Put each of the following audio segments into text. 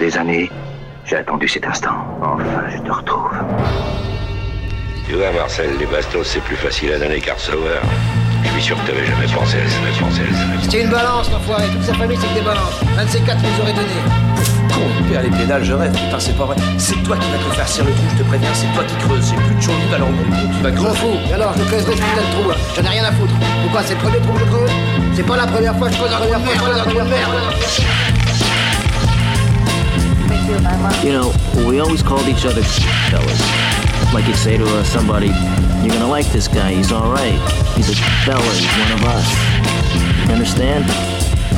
des années, j'ai attendu cet instant. Enfin, je te retrouve. Tu vois, Marcel, les bastos, c'est plus facile à donner qu'à recevoir. Je suis sûr que t'avais jamais pensé à jamais pensé à. C'était une balance, l'enfoiré. Toute sa famille, c'est que des balances. Un de ces quatre nous aurait donné. Con, père les pédales, je rêve. Putain, c'est pas vrai. C'est toi qui vas te faire cirer le trou, je te préviens. C'est toi qui creuses. C'est plus de chaud alors mon tu vas Je creuser. fous. Et alors, je creuserai ce putain de trou, là. J'en ai rien à foutre. Pourquoi? C'est le premier trou que je creuse? C'est pas la première fois que je creuse un trou de merde. un trou de merde. You know, we always called each other fellas. Like you'd say to uh, somebody, you're gonna like this guy, he's alright. He's a fella, he's one of us. You understand?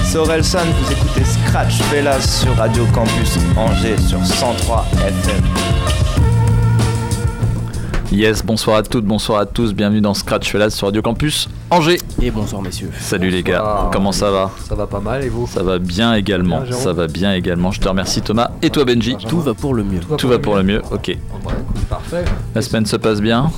C'est Orelsan, vous écoutez Scratch Fellas sur Radio Campus Angers sur 103 FM. Yes, bonsoir à toutes, bonsoir à tous, bienvenue dans Scratch Fellas sur Radio Campus Angers. Et bonsoir messieurs. Salut les gars, comment ça va Ça va pas mal et vous Ça va bien également, Bien, ça va bien également. Je te remercie Thomas et toi Benji. Tout va pour le mieux. Tout va pour le mieux, ok. Parfait. La semaine se passe bien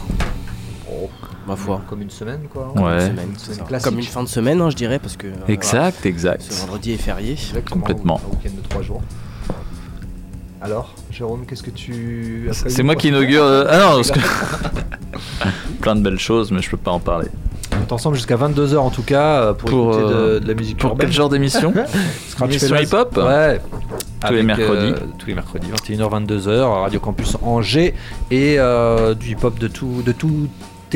Ma foi. Comme une semaine quoi. Ouais. Une semaine. Comme une fin de semaine, hein, je dirais, parce que. euh, Exact, voilà, exact. Ce vendredi est férié. Exactement, Complètement. Un week-end de 3 jours. Alors, Jérôme, qu'est-ce que tu C'est moi qui inaugure. euh, Ah non, parce que- plein de belles choses, mais je peux pas en parler. On est ensemble jusqu'à 22h en tout cas euh, pour, Pour, écouter de, euh, de la musique pour urbaine. quel genre d'émission Émission hip-hop Ouais. Tous les mercredis. euh, tous les mercredis, 21h, 22h, Radio Campus Angers et euh, du hip-hop de, tout, de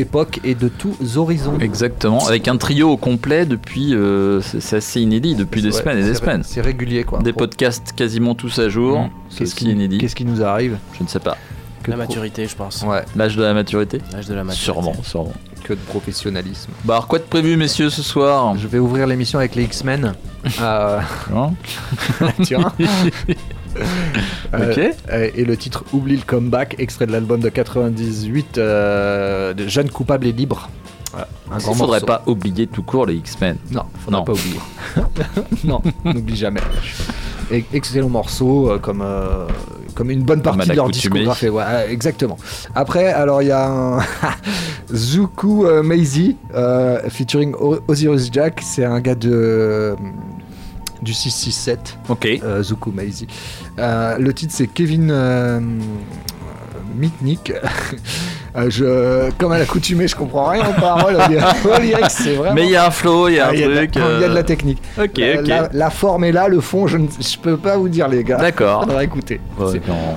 toute époque et de tous horizons. Exactement, avec un trio au complet depuis. euh, c'est assez inédit depuis des Ouais, semaines et des semaines. C'est régulier quoi. Des Pour- podcasts quasiment tous à jour. Mmh. C'est Qu'est-ce ce qui est inédit. Qu'est-ce qui nous arrive Je ne sais pas. Que La maturité, je pense. Ouais, L'âge de la maturité L'âge de la maturité. Sûrement, sûrement. que de professionnalisme. Bah alors quoi de prévu messieurs ce soir? Je vais ouvrir l'émission avec les X-Men. Euh, Hein? Tiens. Euh, Ok. euh, et le titre Oublie le comeback, extrait de l'album de 98 euh, de Jeunes coupables et libres. Voilà, un Il grand faudrait morceau. pas oublier tout court les X-Men. Non, faudrait Non. pas oublier. non, n'oublie jamais. Et- excellent morceau, euh, comme, euh, comme une bonne partie de leur discographie. Ouais, exactement. Après, alors il y a un Zuku euh, Maisie featuring O- Osiris Jack. C'est un gars de du 667. Ok. euh, Zuku Maisie. Euh, le titre c'est Kevin euh, Mitnick. Euh, je, comme à l'accoutumée, je comprends rien aux paroles. Aux lyrics, aux lyrics, c'est vraiment. Mais il y a un flow, il y a Ah, un il y a de la- truc. il y a de la technique. Ok, Euh, ok. La, la forme est là, le fond, je ne je peux pas vous dire, les gars. D'accord. Faudra écouter. Ouais, on,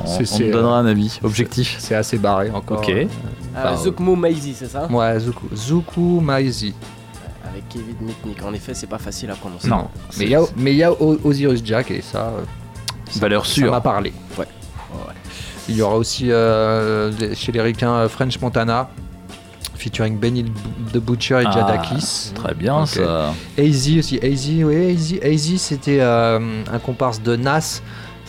c'est- on c'est, te donnera un avis objectif. C'est assez barré encore. Ok. Euh, Ah, Zukmu Maizi, c'est ça? Ouais, Zuku. Zuku Maisie. Avec Kevin Mitnick. En effet, c'est pas facile à prononcer. Non. Mais il y a, mais il y a O- Osiris Jack et ça. euh, ça- Valeur Ça sûre. m'a parlé. Ouais. Il y aura aussi euh, chez les ricains euh, French Montana, featuring Benny the Butcher et Ah, Jadakis. Très bien Ok. ça. AZ aussi. AZ, oui, AZ. AZ c'était euh, un comparse de Nas.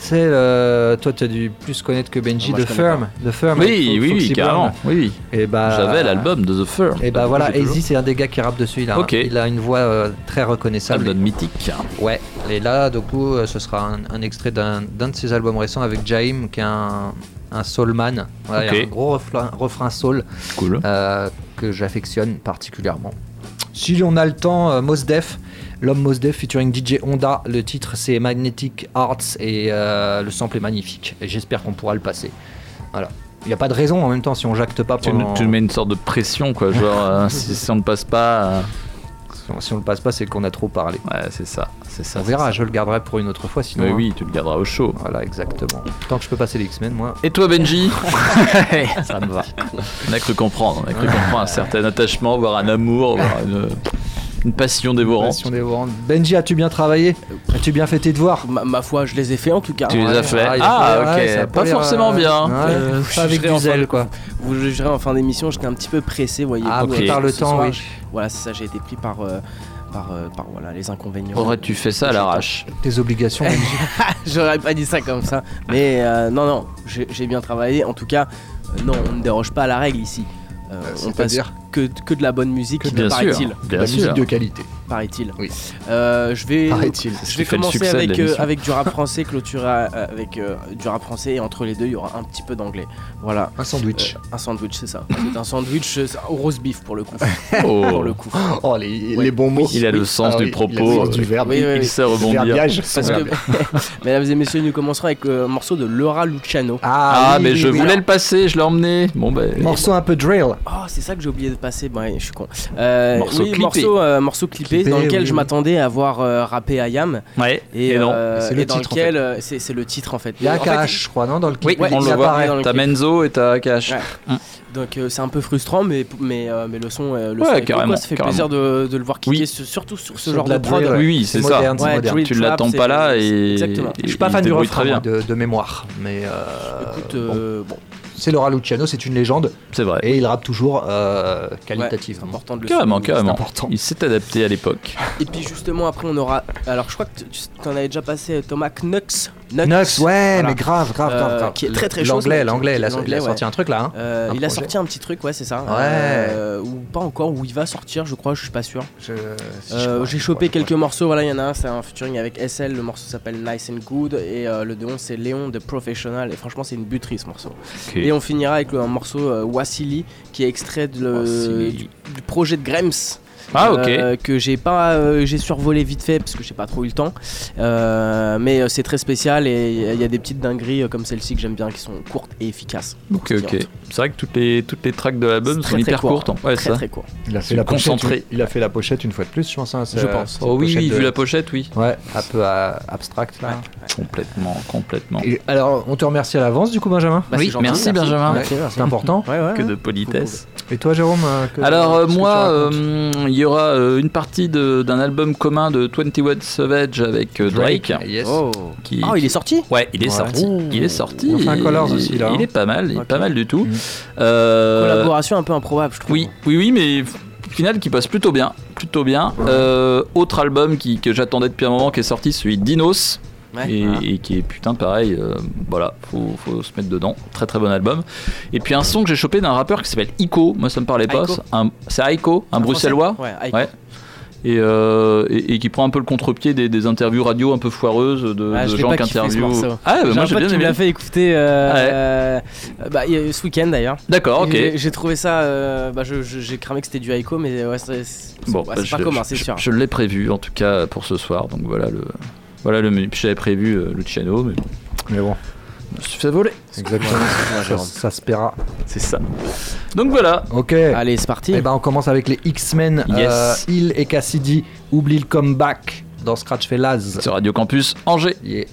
C'est, euh, toi, tu as dû plus connaître que Benji, Ah, moi, The Firm. The Firm. Oui, Fo- oui, oui, carrément. Oui, oui. Et bah, J'avais l'album de The Firm. Et bah voilà. AZ, c'est un des gars qui rappe dessus. Il a, Ok. il a une voix euh, très reconnaissable. Album mythique. Ouais, et là, du coup, euh, ce sera un, un extrait d'un d'un de ses albums récents avec Jaim, qui est un, un soulman. Voilà, il y a un gros refrain, refrain soul Cool. euh, que j'affectionne particulièrement. Si on a le temps, euh, Mos Def, l'homme Mos Def featuring DJ Honda. Le titre c'est Magnetic Arts et euh, le sample est magnifique. Et j'espère qu'on pourra le passer. Voilà. Il n'y a pas de raison en même temps si on jacte pas pendant. tu mets une sorte de pression quoi, genre euh, si, si on ne passe pas. euh, Si on le passe pas, c'est qu'on a trop parlé. Ouais, c'est ça, c'est ça. on verra, ça. je le garderai pour une autre fois sinon. Mais hein. oui, tu le garderas au chaud. Voilà, exactement. Tant que je peux passer les X-Men, moi. Et toi Benji Ça me va. On a cru comprendre, on a cru comprendre un certain attachement, voire un amour, voire une, une passion dévorante. Passion dévorante. Benji, as-tu bien travaillé? As-tu bien fait tes devoirs? Ma, ma foi, je les ai fait en tout cas. Tu les as fait Ah, Ah, pas- ouais, ça a ok, pas forcément euh, bien. ouais. Euh, Pas avec du zèle, quoi. Vous jugerez en fin d'émission, j'étais un petit peu pressé, voyez-vous. Ah, par le temps, soir, oui. Voilà, c'est ça, j'ai été pris par, euh, par, euh, par voilà, les inconvénients. Aurais-tu fait ça à l'arrache Tes obligations. J'aurais pas dit ça comme ça. Mais euh, non, non, j'ai bien travaillé. En tout cas, euh, non, on ne déroge pas à la règle ici. Euh, on passe que, que de la bonne musique, Bien sûr, paraît-il. bien la sûr. musique de qualité. Paraît-il. Oui. Euh, je vais, Paraît-il. je vais commencer avec, euh, avec du rap français, clôturer euh, avec euh, du rap français et entre les deux, il y aura un petit peu d'anglais. Voilà. Un sandwich. Euh, un sandwich, c'est ça. C'est un sandwich au roast beef pour le coup. Oh. pour le coup. Oh, les, les bons mots. Il a le sens Ah du propos, il a le sens euh, du verbe. oui, oui, Il sait rebondir. Verbiage. Parce que, mesdames et messieurs, nous commencerons avec euh, un morceau de Laura Luciano. Ah, oui, mais oui, je oui. voulais le passer, je l'ai emmené. Bon, ben. Morceau un peu drill. Oh, c'est ça que j'ai oublié de passer. Ouais, je suis con. Euh, Morceau oui, clippé. morceau, euh, morceau clippé, Dans lequel oui, je oui. m'attendais à voir euh, rapper Ayam. Ouais, Et, et, non. euh, C'est le et dans titre, lequel euh, c'est c'est le titre en fait. Il y a AKH, je crois, non Dans le Oui, clip. ouais, on il le voit. apparaît dans le T'as clip. Menzo et t'as Cash. Ouais. Donc euh, c'est un peu frustrant, mais, mais, euh, mais le son, euh, le Ouais, son carrément, quoi. ça fait carrément. plaisir de, de le voir kicker, surtout sur ce Sur genre de de, la prod. drill, ouais. Oui, oui, c'est ça. moderne, c'est Ouais, moderne. drill Tu l'attends pas là et. Exactement. et Je suis pas fan du refrain de, de mémoire, mais euh, Écoute, bon, bon, c'est Laura Luciano, c'est une légende C'est vrai. et il rappe toujours euh, qualitativement. important de le Carrément, souligner. carrément. important. Il s'est adapté à l'époque. Et puis justement après on aura, alors je crois que tu tu en avais déjà passé euh, Thomas Knux. Nux, ouais, Voilà. mais grave, grave, Euh, grave, grave. qui est très, très L'anglais, l'anglais, il a, L'anglais, il a ouais. sorti un truc là. Hein. Euh, Un il a sorti un petit truc, ouais, c'est ça. Ouais. Euh, ou pas encore, ou il va sortir, je crois, je suis pas sûr. Euh, J'ai chopé crois, quelques morceaux, voilà, il y en a un, c'est un featuring avec SL, le morceau s'appelle Nice and Good, et euh, le 2 c'est Léon de Professional, et franchement, c'est une buterie ce morceau. Et on finira avec le- un morceau euh, Wassili, qui est extrait de le- Wassili. du, du projet de Grems. Ah, ok. euh, que j'ai pas euh, j'ai survolé vite fait parce que j'ai pas trop eu le temps Euh, mais euh, c'est très spécial et il y a des petites dingueries euh, comme celle-ci que j'aime bien qui sont courtes et efficaces Ok, ok. C'est vrai que toutes les, toutes les tracks de l'album sont très, hyper court. courtes. hein. Ouais, très ça. très court Il a fait la pochette. concentré. Il a fait la pochette une fois de plus, je pense. hein, Je pense. Oh oui, pochette oui, de- vu la pochette, oui. Ouais, un peu euh, abstract là. Complètement, complètement. Et alors, on te remercie à l'avance du coup, Benjamin. Bah, oui, gentil, merci, Benjamin. Merci. C'est important. Que de politesse. Et toi, Jérôme euh, que- Alors euh, moi, euh, il y aura euh, une partie de- d'un album commun de 21 Savage avec euh, Drake. Yes. Oh. Qui, Ah, il est sorti? Ouais, il est Ouais. sorti. Ouh. Il est sorti. Colors aussi, là, Il hein. est pas mal, il est pas mal du tout. Mm. Euh, Collaboration un peu improbable, je trouve. Oui, oui, oui, mais au final qui passe plutôt bien, plutôt bien. Euh, autre album qui, que j'attendais depuis un moment qui est sorti, celui de Dinos. Ouais, et, voilà. et qui est putain pareil, euh, voilà, faut, faut se mettre dedans. Très très bon album. Et puis un son que j'ai chopé d'un rappeur qui s'appelle Ico, moi ça me parlait pas. C'est Aiko, un bruxellois. français Ouais. Et, euh, et, et qui prend un peu le contre-pied des, des interviews radio un peu foireuses de, Ah, de gens pas qui interviewent. Ah, bah, moi j'ai bien aimé. l'a fait écouter euh, Ouais. euh, bah, ce week-end d'ailleurs. D'accord, ok. j'ai- trouvé ça. bah, J'ai cramé que c'était du Aiko, mais ouais, c'est Bon, bah, c'est je, pas commun, c'est je- sûr. Je, l'ai prévu en tout cas pour ce soir. Donc voilà le. Voilà le menu. Puis J'avais prévu euh, Luciano, mais bon, Mais bon, je me suis fait voler. exactement. ça, ça se paiera. C'est ça. Donc voilà. Ok. Allez, c'est parti. Et ben on commence avec les X-Men. Yes. Euh, Hill et Cassidy. Oublie le comeback dans Scratch Laz. Sur Radio Campus Angers. Yeah.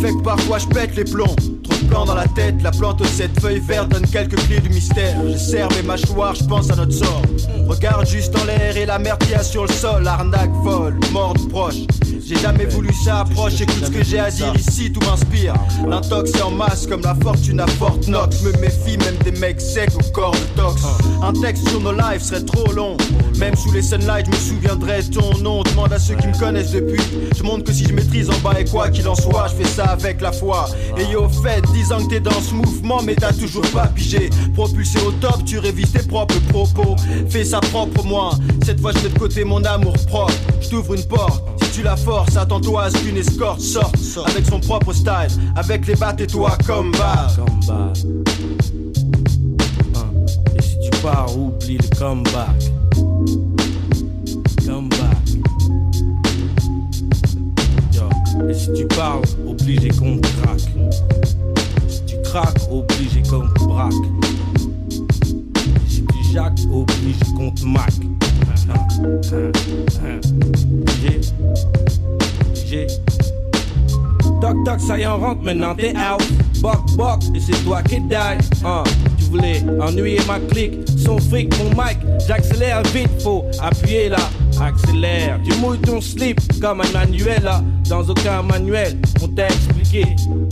Fait que parfois je pète les plombs. Trop de plans dans la tête, la plante aux sept feuilles vertes donne quelques clés du mystère. Je serre mes mâchoires, je pense à notre sort. Regarde juste en l'air et la y a sur le sol. Arnaque, vol, mort de proche J'ai jamais voulu ça approche, écoute ce que j'ai à dire ici, tout m'inspire. L'intox est en masse comme la fortune à Fort Knox. Me méfie même des mecs secs au corps de tox. Un texte sur nos lives serait trop long. Même sous les sunlight, je me souviendrai ton nom. Demande à ceux qui me connaissent depuis. Je montre que si je maîtrise en bas et quoi qu'il en soit Je fais ça avec la foi. Et yo fait 10 ans que t'es dans ce mouvement Mais t'as toujours pas pigé. Propulsé au top, tu révises tes propres propos. Fais ça propre moi. Cette fois je mets de côté mon amour propre. Je t'ouvre une porte. Si tu la forces, attends-toi à ce qu'une escorte sorte Avec son propre style Avec les battes et toi comme bas. Hein. Et si tu pars, oublie le comeback. Comeback. Yo. Et si tu parles, obligé qu'on craque. Si tu craques, obligé qu'on braque. Et si tu jacques, obligé qu'on te maque. Hein, Toc toc, ça y on rentre, maintenant t'es out. Boc boc, et c'est toi qui die. Hein, tu voulais ennuyer ma clique, son fric, mon mic. J'accélère vite, faut appuyer là. Accélère, tu mouilles ton slip comme un manuel là. Dans aucun manuel, on t'a expliqué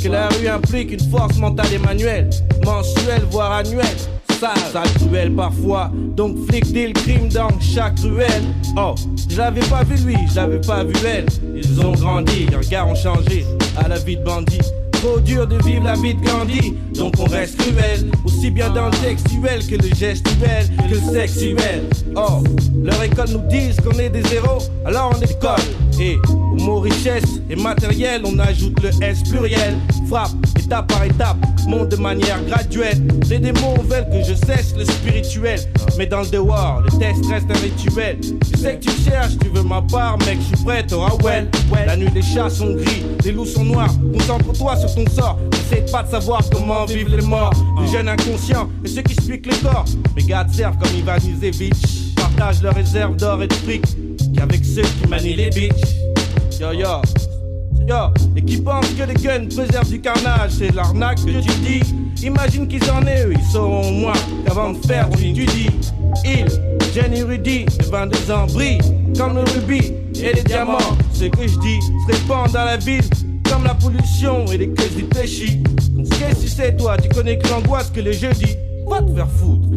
que la rue implique une force mentale et manuelle, mensuelle voire annuelle. sale, sale cruel parfois. Donc flic dit le crime dans chaque ruelle. Oh, je l'avais pas vu lui, je l'avais pas vu elle. Ils ont grandi, leurs regards ont changé à la vie de bandit. Trop dur de vivre la vie de Gandhi, donc on reste cruel. Aussi bien dans le textuel que le gestuel, que le sexuel. Oh, leur école nous disent qu'on est des héros, alors on école. Et au mot richesse et matériel, on ajoute le S pluriel. Frappe, étape par étape, monte de manière graduelle. Les démons veulent que je cesse le spirituel. Mais dans le dehors, le test reste un rituel. Je sais que tu cherches, tu veux ma part, mec, je suis prêt, t'auras well. La nuit, les chats sont gris, les loups sont noirs. Concentre-toi sur ton sort. N'essaie pas de savoir comment vivent les morts. Les jeunes inconscients et ceux qui expliquent les corps. Mes gars servent comme Ivan Izevich. Partagent leurs réserves d'or et de fric. Qu'avec ceux qui manient les bitches. Yo yo. Et qui pensent que les guns préservent du carnage, c'est l'arnaque que tu dis. Imagine qu'ils en aient, eux, ils sauront au moins qu'avant de faire, tu dis. Il, érudit, de 22 ans, brille comme le rubis et les diamants. Ce que je dis se répand dans la ville comme la pollution et les caisses du péchi. Qu'est-ce que sais, toi? Tu connais que l'angoisse que les jeudis. Va te faire foutre.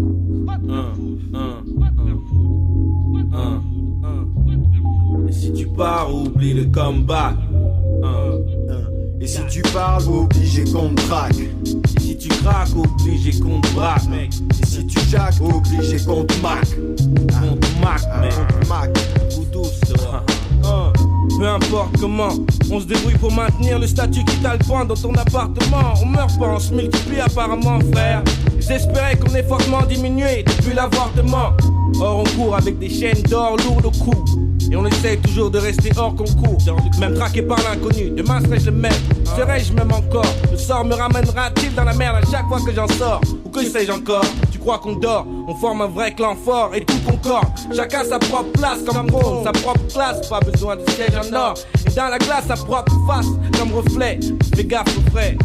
Et si tu pars, oublie le comeback. Et si tu parles, obligé qu'on te traque. Et si tu craques, obligé qu'on te braque, mec. Et si tu jacques, obligé qu'on te maque. On te maque, mec. On te. Ou douce, toi. Hein. Peu importe comment, on se débrouille pour maintenir le statut qui t'a le point dans ton appartement. On meurt pas, on se multiplie apparemment, frère. J'espérais qu'on ait fortement diminué depuis l'avortement. Or, on court avec des chaînes d'or lourdes au cou. Et on essaye toujours de rester hors concours. Même traqué par l'inconnu, demain serais-je le même Serais-je même encore? Le sort me ramènera-t-il dans la merde à chaque fois que j'en sors? Ou que sais-je encore? Tu crois qu'on dort? On forme un vrai clan fort et tout concorde. Chacun sa propre place comme trône, sa propre classe. Pas besoin de siège en or. Et dans la glace, sa propre face comme reflet. Fais gaffe au frais.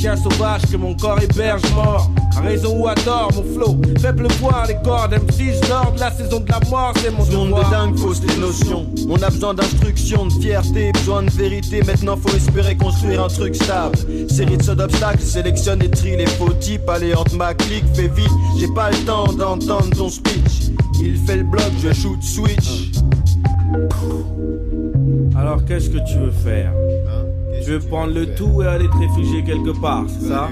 Chien sauvage que mon corps héberge mort. À raison ou à tort, mon flow. Faible voir les cordes. M6 lors de la saison de la mort, c'est mon Monde de dingue, fausse tes notions. On a besoin d'instruction, de fierté, besoin de vérité. Maintenant, faut espérer construire un truc stable. Série de sauts d'obstacles, sélectionne et trie les faux types. Allez, entre ma clique, fais vite. J'ai pas le temps d'entendre ton speech. Il fait le bloc, je shoot switch. Alors qu'est-ce que tu veux faire? Tu veux prendre le tout et aller te réfugier quelque part, c'est ça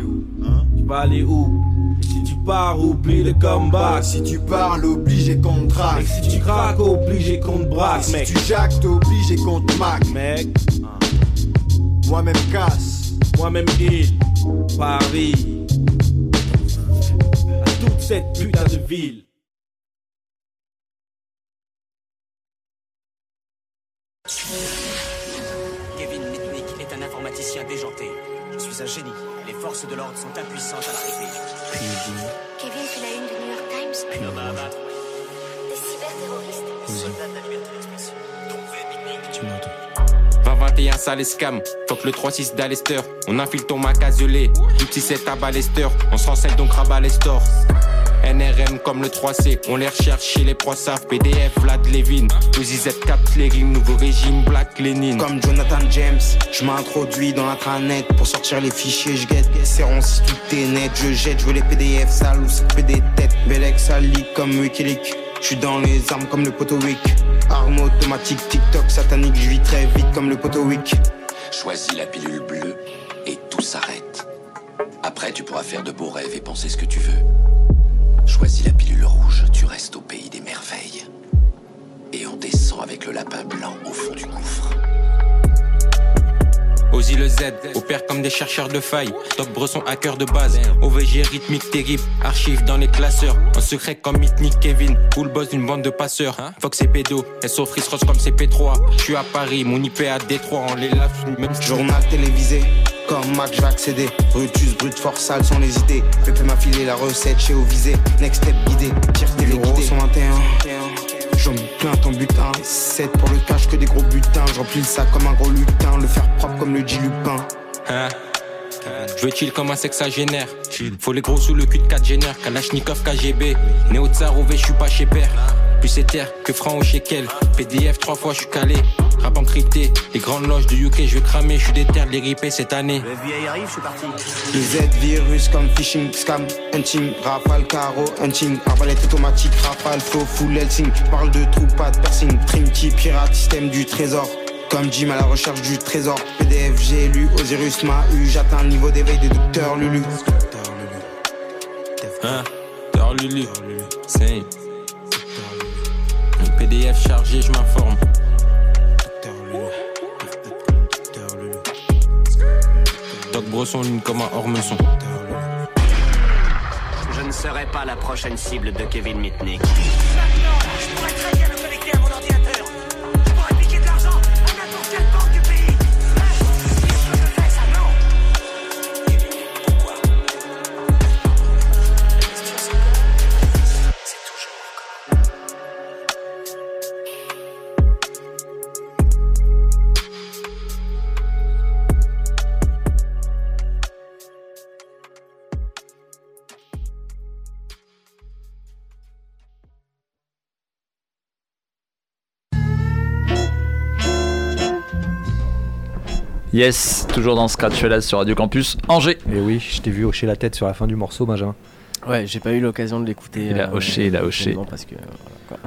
Tu vas aller où Et Si tu pars, oublie le comeback. Si tu parles, obligé qu'on traque. Si tu craques, obligé qu'on te braque, Si tu jacques, t'es obligé qu'on te. Mec, Moi-même casse. moi-même île, Paris. À toute cette putain de ville. Un génie. Les forces de l'ordre sont impuissantes à l'arrêter. Kevin fait la une du New York Times. L'homme à abattre. Des cyberterroristes. Soldat de la liberté d'expression. Tu m'entends 20-21 sale escam, fuck le 3-6 d'Alester On infile ton Mac azelé, du petit 7 à Balester On se renseigne donc rabat les stores NRM comme le 3C, on les recherche chez les prosaf PDF, Vlad Levin, le ZZ4 les rimes, nouveau régime Black Lenin Comme Jonathan James, je m'introduis dans l'intranet pour sortir les fichiers, je guette. Serrons si tout est net, je jette, je veux les PDF sales ou s'occuper des têtes. Belek sali comme Wikileaks, je suis dans les armes comme le Potowick. Arme automatique, TikTok satanique, je vis très vite comme le Potowick. Choisis la pilule bleue et tout s'arrête. Après, tu pourras faire de beaux rêves et penser ce que tu veux. Choisis la pilule rouge, tu restes au pays des merveilles. Et on descend avec le lapin blanc au fond du gouffre. Ozzy le Z, opère comme des chercheurs de failles. Top Bresson, hacker de base. OVG rythmique terrible, archive dans les classeurs. En secret comme Mitnick Kevin, ou le boss d'une bande de passeurs. Fox et pédo, SO Fris Ross comme CP3. Je suis à Paris, mon IP à Détroit, on les lave, même Journal télévisé, comme Mac, je vais accéder. Brutus, brut, force sale sans les idées. Pépé m'a filé la recette chez Ovisé. Next step guidé, tire téléguidé. 121. J'en plein ton butin. 7 pour le cash que des gros butins. Je remplis le sac comme un gros lutin. Le faire propre comme le G Lupin. Hein? Je veux chill comme un sexagénaire. Faut les gros sous le cul de 4 génères. Kalachnikov KGB. Néo Tsar OV, je suis pas chez père. Plus éther que franc au shekel. PDF trois fois, je suis calé. Rap encrypté, les grandes loges du UK, je vais cramer, je suis déter de les ripper cette année. Le vieil arrive, je suis parti. Le Z virus comme phishing, scam, hunting, rafale, caro, hunting, arbalète automatique, rafale, faux, full Helsing. Parle de trou, pas de piercing, trinity, pirate, système du trésor. Comme Jim à la recherche du trésor. PDF, j'ai lu, Osiris m'a eu, j'atteins le niveau d'éveil des docteurs Lulu. Hein? Dors Lulu, c'est PDF chargé, je m'informe. Doc Bresson, ligne comme un Ormeson. Je ne serai pas la prochaine cible de Kevin Mitnick. Yes, toujours dans Scratch Fellas sur Radio Campus Angers. Et oui, je t'ai vu hocher la tête sur la fin du morceau, Benjamin. Ouais, j'ai pas eu l'occasion de l'écouter. Il a euh, hoché, il a hoché. non, Parce que, voilà,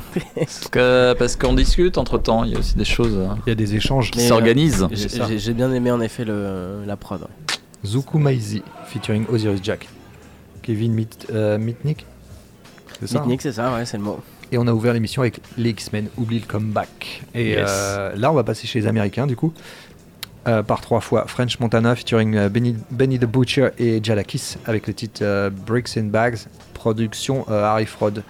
quoi. Parce qu'on discute entre temps, il y a aussi des choses hein, Il y a des échanges qui euh, s'organisent. j'ai- bien aimé en effet le, la prod. Zuku Maizi, featuring Osiris Jack. Kevin Mit, euh, Mitnick C'est ça Mitnick, c'est ça, ouais, c'est le mot. Et on a ouvert l'émission avec les X-Men, oublie le comeback. Et Yes. euh, là, on va passer chez les Américains, du coup. Euh, par trois fois, French Montana featuring euh, Benny, Benny the Butcher et Jalakis avec le titre euh, Bricks and Bags, production Harry Fraud.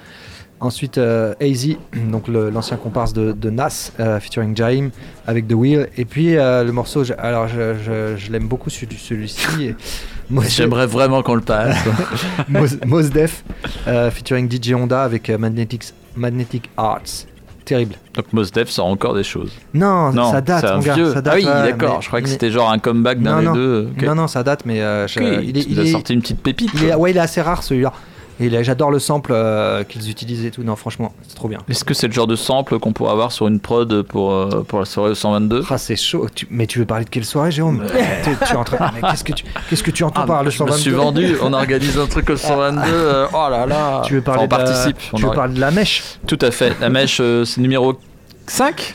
Ensuite, AZ, donc l'ancien comparse de, de Nas, featuring Jaim avec The Wheel. Et puis le morceau, je- alors je, je- je l'aime beaucoup celui- celui-ci. J'aimerais vraiment qu'on le passe. Mos, Mos Def, featuring DJ Honda avec Magnetics- Magnetic Arts. Terrible. Donc Mos Def sort encore des choses. Non, Non, ça date, c'est un mon gars. vieux. ça date, ah oui, d'accord. Je croyais que c'était genre un comeback d'un des deux. Non, non, ça date, mais euh, je- il est, est- sorti une petite pépite. il est- ouais, il est assez rare celui-là. Et j'adore le sample euh, qu'ils utilisent et tout. Non, franchement, c'est trop bien. Est-ce que c'est le genre de sample qu'on pourrait avoir sur une prod pour, euh, pour la soirée au 122 Ah, c'est chaud. Tu- mais tu veux parler de quelle soirée, Jérôme tu Qu'est-ce que tu, qu'est-ce que tu entends Ah, par le je me 122 suis vendu, on organise un truc au 122. euh, oh là là. Tu veux parler Enfin, on de la- participe. tu veux parler de la mèche Tout à fait. La mèche, c'est numéro 5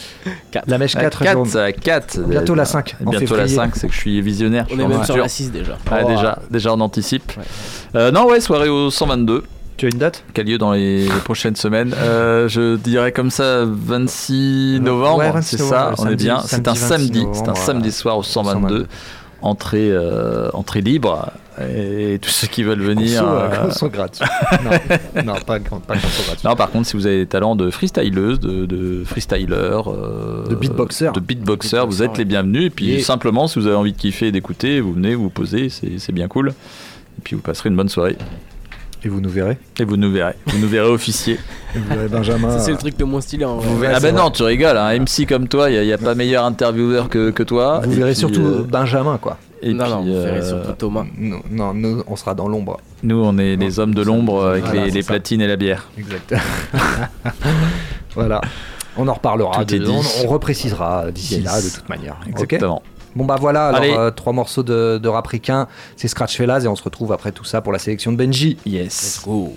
La mèche 4, 4, Jérôme. 4. Bientôt la 5, en Bientôt la février. 5, c'est que je suis visionnaire. On est même sur la 6 déjà. Déjà, déjà on anticipe. Euh, non, ouais, soirée au 122. Tu as une date? Qui a lieu dans les, prochaines semaines. Euh, je dirais comme ça 26 novembre, Ouais, 26 c'est ça, on est bien. C'est un samedi 26 samedi, c'est un samedi soir au 122. Entrée, euh, entrée libre et tous ceux qui veulent venir. Conso, euh, euh, gratuit. non, non, pas, pas gratuit. non, par contre, si vous avez des talents de freestyleuse, de, de freestyler, euh, De beatboxer. de beatboxer, vous êtes les bienvenus. Et puis Et- simplement, si vous avez envie de kiffer et d'écouter, vous venez, vous vous posez, c'est bien cool. Et puis vous passerez une bonne soirée. Et vous nous verrez. Et vous nous verrez. Vous nous verrez officier. Et vous verrez Benjamin. C'est le truc le moins stylé en Vous verrez- ah ben vrai. non, tu rigoles. Un MC comme toi, il n'y a, pas meilleur intervieweur que, que toi. Vous Et verrez puis, surtout euh, Benjamin, quoi. Et non, puis, non, vous verrez euh, surtout Thomas. Non, non, nous, on sera dans l'ombre. Nous, on est les hommes de l'ombre avec Voilà, les, platines et la bière. Exact. voilà. On en reparlera. Tout est de- dit. on, on reprécisera d'ici là, de toute manière. Exactement. Bon bah voilà, alors Allez. euh, trois morceaux de, de rap ricain, c'est Scratch Fellas et on se retrouve après tout ça pour la sélection de Benji. Yes. go.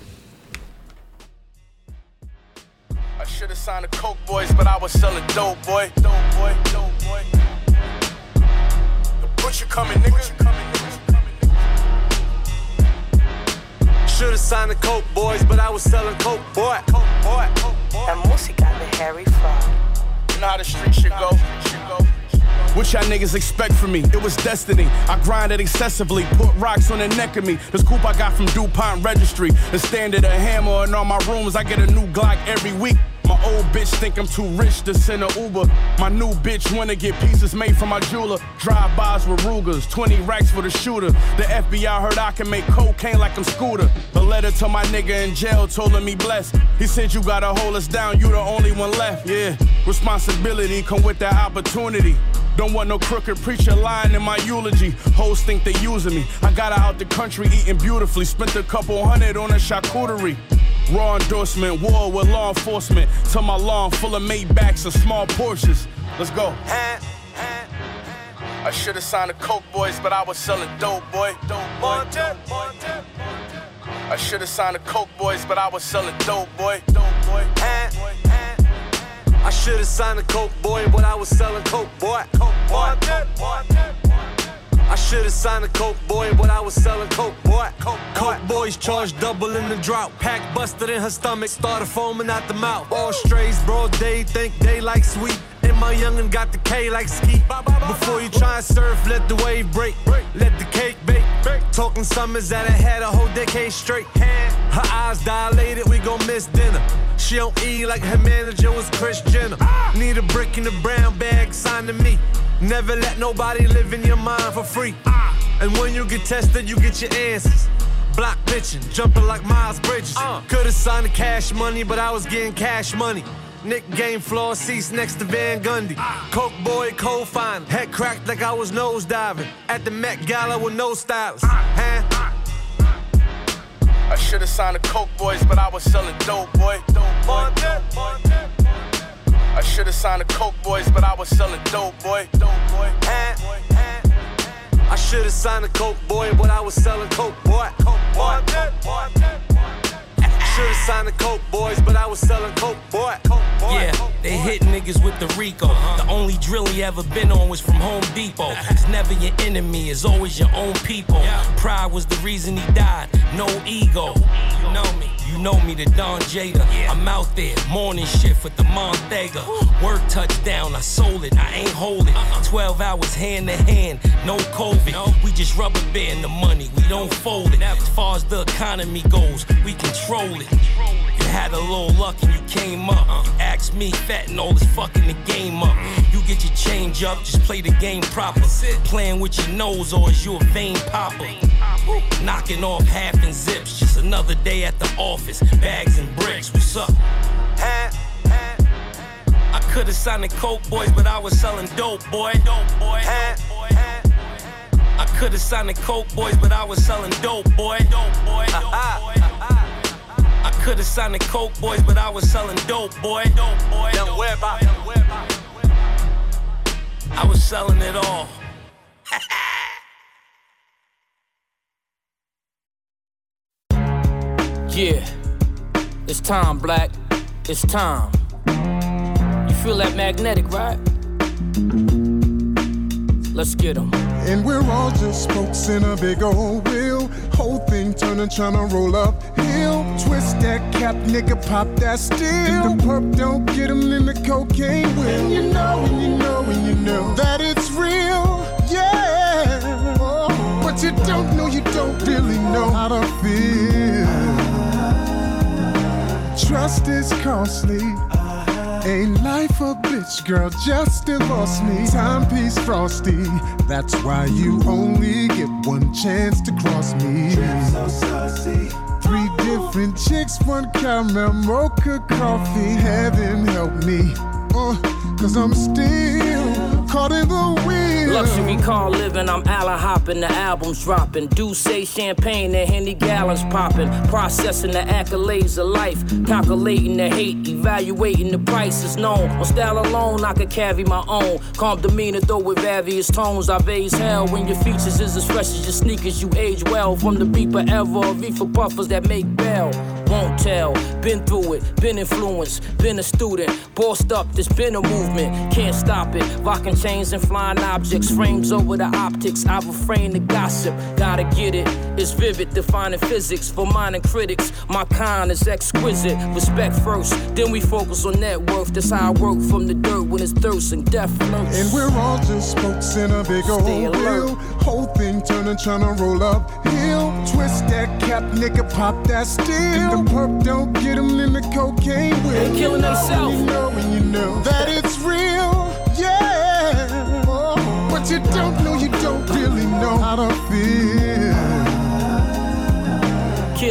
I should have signed the Coke boys, but I was selling dope, boy. Dope, boy, dope, boy. The butcher coming, nigga. Should have signed the Coke boys, but I was selling Coke, boy. Coke, boy, Coke, boy. La música de Harry Fraud. You know how the street shit go. What y'all niggas expect from me? It was destiny. I grinded excessively, put rocks on the neck of me. This coupe I got from DuPont Registry. The standard a hammer in all my rooms. I get a new Glock every week. My old bitch think I'm too rich to send a Uber. My new bitch wanna get pieces made from my jeweler. Drive-bys with Rugers, 20 racks for the shooter. The FBI heard I can make cocaine like I'm Scooter. A letter to my nigga in jail told him he blessed. He said you gotta hold us down, you the only one left. Yeah, responsibility come with that opportunity. Don't want no crooked preacher lying in my eulogy. Hoes think they using me. I got her out the country eating beautifully. Spent a couple hundred on a charcuterie. Raw endorsement, war with law enforcement. To my lawn full of Maybachs and small Porsches. Let's go. I should have signed the Coke Boys, but I was selling dope, boy. Dope, boy. I should have signed the Coke Boys, but I was selling dope, boy. Dope, boy. I should have signed a coke boy, but I was selling coke boy. Coke boy. I should have signed a coke boy, but I was selling coke boy. Coke, coke boys charged double in the drought. Pack busted in her stomach, started foaming out the mouth. All strays, broad day, think they like sweet. And my youngin' got the K like ski. Before you try and surf, let the wave break. Let the cake bake. Talking summers that I had a whole decade straight. Her eyes dilated, we gon' miss dinner. She don't eat like her manager was Chris Jenner. Need a brick in the brown bag, sign to me. Never let nobody live in your mind for free. And when you get tested, you get your answers. Block pitching, jumping like Miles Bridges. Could've signed the cash money, but I was getting cash money. Nick game floor seats next to Van Gundy. Coke boy, cold fine. Head cracked like I was nose diving. At the Met Gala with no stylist. Huh? I should have signed the Coke Boys, but I was selling dope, boy. Dope, boy. I should have signed the Coke Boys, but I was selling dope, boy. Dope, boy. I should have signed a coke boy, but I was selling coke boy. Coke boy. Should have signed the coke boys, but I was selling coke boy. Coke boy. Yeah, they hit niggas with the Rico. Uh-huh. The only drill he ever been on was from Home Depot. It's never your enemy, it's always your own people. Pride was the reason he died, no ego. You know me. You know me, the Don Jada. I'm out there, morning shift with the Montega. Work touchdown, I sold it, I ain't hold it. Uh-uh. 12 hours hand to hand, no COVID. No. We just rubber band the money, we don't fold it. As far as the economy goes, we control it. You had a little luck and you came up. Asked me, fentanyl is fucking the game up. You get your change up, just play the game proper. Playing with your nose or is you a vein popper? Knocking off half and zips, just another day at the office. Bags and bricks, what's up? I could've signed the Coke Boys, but I was selling dope, boy. Dope, boy. I could've signed the Coke Boys, but I was selling dope, boy. Dope, boy. I could've signed the Coke Boys, but I was selling dope, boy. Dope, boy. Don't worry about I was selling it all. yeah, it's time, Black. It's time. You feel that magnetic, right? Let's get get 'em. And we're all just spokes in a big old wheel. Whole thing turning, trying to roll up hill. Twist that cap, nigga, pop that steel. The perp don't get 'em in the cocaine wheel. And you know, and you know, and you know that it's real, yeah. But you don't know, you don't really know how to feel. Trust is costly. Ain't life a bitch, girl? Just divorce me. Timepiece frosty. That's why you only get one chance to cross me. Three different chicks, one caramel mocha coffee. Heaven help me, uh, cause I'm still caught in the wheel. Luxury car living, I'm Alla hopping, the album's dropping. Do say champagne and Henny gallons popping. Processing the accolades of life, calculating the hate, evaluating the prices known. On style alone, I could carry my own. Calm demeanor, though with various tones. I raise hell when your features is as fresh as your sneakers. You age well from the beeper ever, reefer puffers that make bell. Won't tell, been through it, been influenced, been a student, bossed up, there's been a movement, can't stop it. Rocking chains and flying objects, frames over the optics. I refrain the gossip, gotta get it. It's vivid, defining physics for minor critics. My kind is exquisite, respect first, then we focus on net worth. That's how I work from the dirt when it's thirst and death floats. And we're all just spokes in a big old wheel. Whole thing turning, trying to roll up hill. Twist that cap, nigga, pop that steel. The perp don't get 'em in the cocaine wheel. They killing themselves. You know, and you know that it's real, yeah. But you don't know, you don't really know how to feel.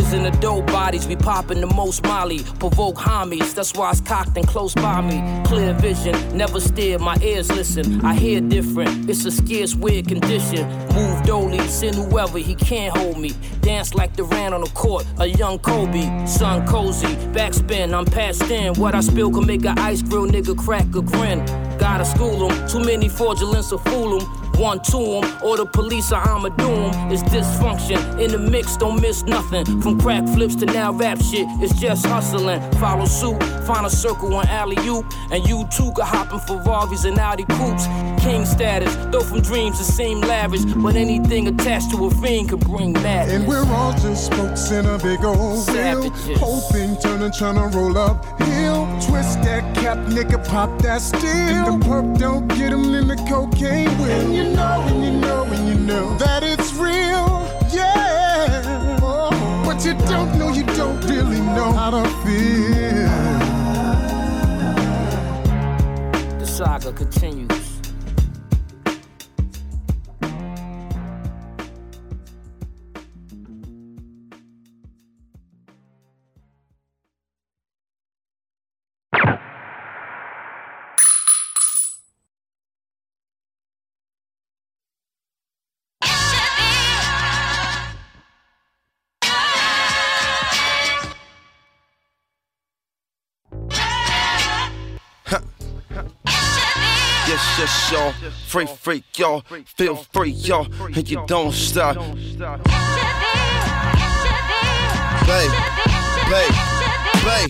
Kids in the dope bodies, we popping the most molly. Provoke homies, that's why it's cocked and close by me. Clear vision, never steer, my ears listen. I hear different, it's a scarce, weird condition. Move dolly, send whoever, he can't hold me. Dance like Durant on the court, a young Kobe. Sun cozy, backspin, I'm past in. What I spill can make a ice grill nigga crack a grin. Gotta school 'em, too many fraudulence to fool 'em. One to 'em, or the police or I'ma do. It's dysfunction, in the mix, don't miss nothing. From crack flips to now rap shit, it's just hustling. Follow suit, find a circle on alley oop, and you too can hop in Ferraris and Audi coupes. King status, though from dreams it seem lavish, but anything attached to a fiend could bring madness. And we're all just spokes in a big old wheel. Savages. Hoping, turning, trying to roll up hill. Twist that cap, nigga, pop that steel. And the perp don't get him in the cocaine will. And you know, and you know, and you know that it's real. Yeah. But you don't know, you don't really know how to feel. The saga continues. Y'all. Free, freak, y'all. Feel free, y'all. And you don't stop. Bay, bay, bay.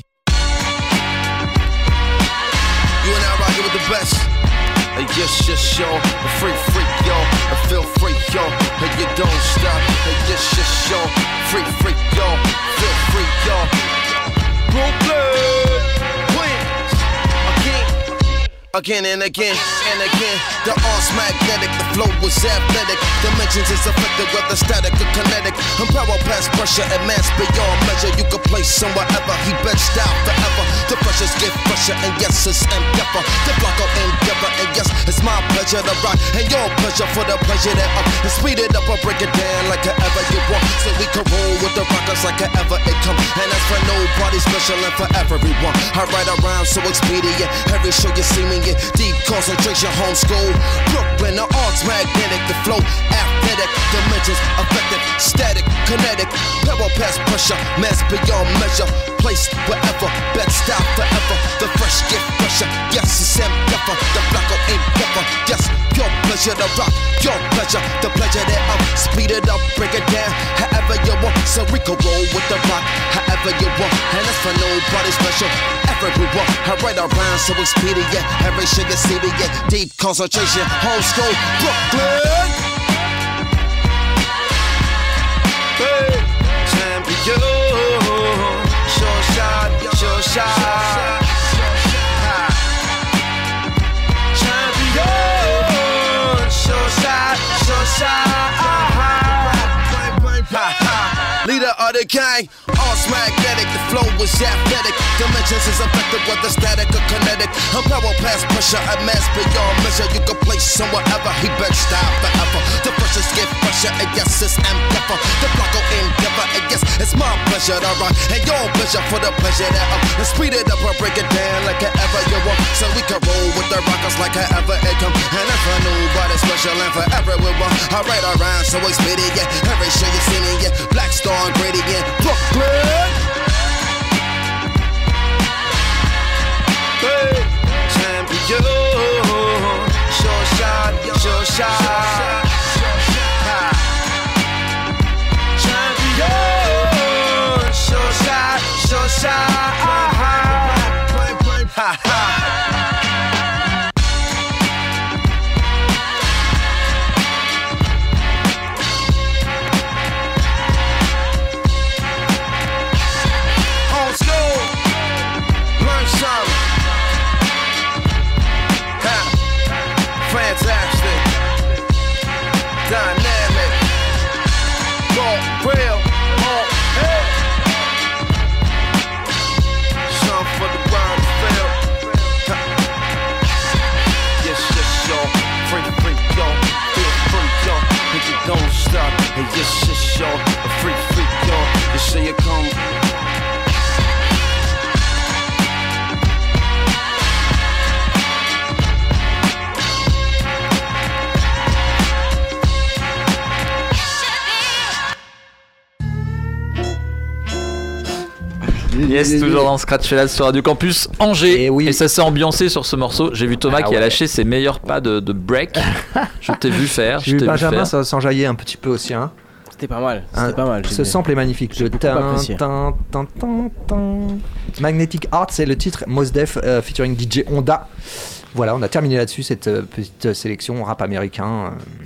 You and I rockin' with the best. Uh, yes, yes, y'all. Free, free, y'all. Feel free, y'all. And you don't stop. Uh, Yes, yes, y'all. Free, free, y'all. Feel free, y'all. Brooklyn, Again and again and again, the art's magnetic, the flow was athletic. Dimensions is affected whether static or kinetic. And power past pressure and mass beyond measure. You can place him wherever he benched out forever. The pressures get fresher and yes, it's endeavor. The block out endeavor and yes, it's my pleasure to rock and your pleasure for the pleasure that up. And speed it up or break it down like however you want. So we can roll with the rockers like however it come. And that's for nobody special and for everyone. I ride around so expedient. Every show you see me in deep concentration, homeschool. Brooklyn, the arts magnetic, the flow athletic, dimensions effective, static, kinetic, power past pressure, mass beyond measure, placed wherever, Bed style forever. The fresh gift pressure, yes, it's endeavor. The blacko ain't never, yes, your pleasure to rock, your pleasure, the pleasure that I'm speed it up, break it down, however you want. So we can roll with the rock, however you want, and that's for nobody special. Everyone, I write around so expedient. Every sugar yeah, deep concentration, homeschool, Brooklyn. The gang, arts magnetic, the flow is athletic. Dimensions is effective, whether static or kinetic. I'm power past pressure, a mass beyond measure. You can place him wherever he benched out forever. The pressures get pressure, and yes, it's endeavor. The block go endeavor, and yes, it's my pleasure to rock. And your pleasure for the pleasure that I'm. And speed it up or break it down like however you want. So we can roll with the rockers like however it come. And if I knew for nobody special and for everyone, I ride around so expedient. Every show you see me, yeah. Black Star Gradient, Brooklyn. Hey, champion, sure shot, sure shot. Yes, toujours dans Scratch Fellas sur Radio Campus Angers. Et, ça s'est ambiancé sur ce morceau. J'ai vu Thomas Ah qui a lâché ses meilleurs pas de, de break. je t'ai vu faire. J'ai vu Benjamin s'enjailler un petit peu aussi. Hein. C'était pas mal. C'était pas mal. Ce sample est magnifique. Le beaucoup tin, apprécié. tin, tin, tin, tin. Magnetic Heart, c'est le titre Mos Def euh, featuring DJ Honda. Voilà, on a terminé là-dessus cette euh, petite euh, sélection rap américain. euh.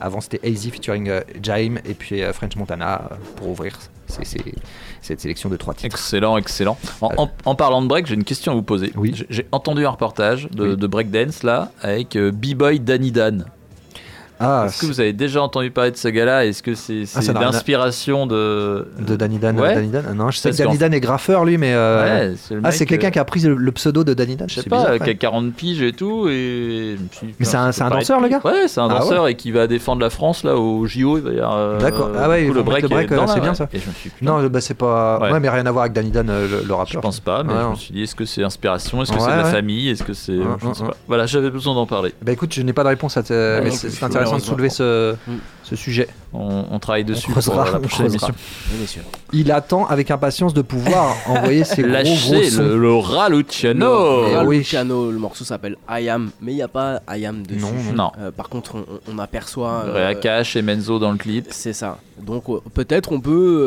avant, c'était AZ featuring euh, Jaime et puis euh, French Montana euh, pour ouvrir c'est- cette sélection de trois titres. Excellent, excellent. En, en- en parlant de break, j'ai une question à vous poser. J'ai- J'ai entendu un reportage de, Oui. de breakdance là avec euh, B-Boy Danny Dan. Ah, Est-ce que vous avez déjà entendu parler de ce gars-là Est-ce que c'est Ah, à- l'inspiration de De Danny Dan, Ouais. Danny Dan Non, je sais que Danny Dan est graffeur lui, mais. euh, Ouais, c'est le ah, c'est quelqu'un euh, qui a pris le, le pseudo de Danny Dan. Je sais pas, bizarre, qui a ouais. 40 piges et tout, et Mais c'est un- un danseur, le gars Ouais, c'est un Ah danseur ouais et qui va défendre la France là au JO. Euh, D'accord. Ah ouais, coup, le break, est euh, c'est bien ça. Non, bah c'est pas. Ouais. Mais rien à voir avec Danny Dan, euh, le, rappeur. Je pense pas, mais je me suis dit, est-ce que c'est inspiration Est-ce que c'est de la famille Est-ce que c'est. Voilà, j'avais besoin d'en parler. Bah écoute, je n'ai pas de réponse à c'est c'est intéressant de soulever ce, ce sujet. On, on travaille dessus creusera, pour euh, la on prochaine émission. Il attend avec impatience de pouvoir envoyer ses gros, sons. le, le Raluciano Le Eh Real oui. Luciano, le morceau s'appelle I Am, mais il n'y a pas I Am dessus. Non, non. Euh, par contre, on, on aperçoit. euh, Réa Cash et Menzo dans le clip. C'est ça. Donc euh, peut-être on peut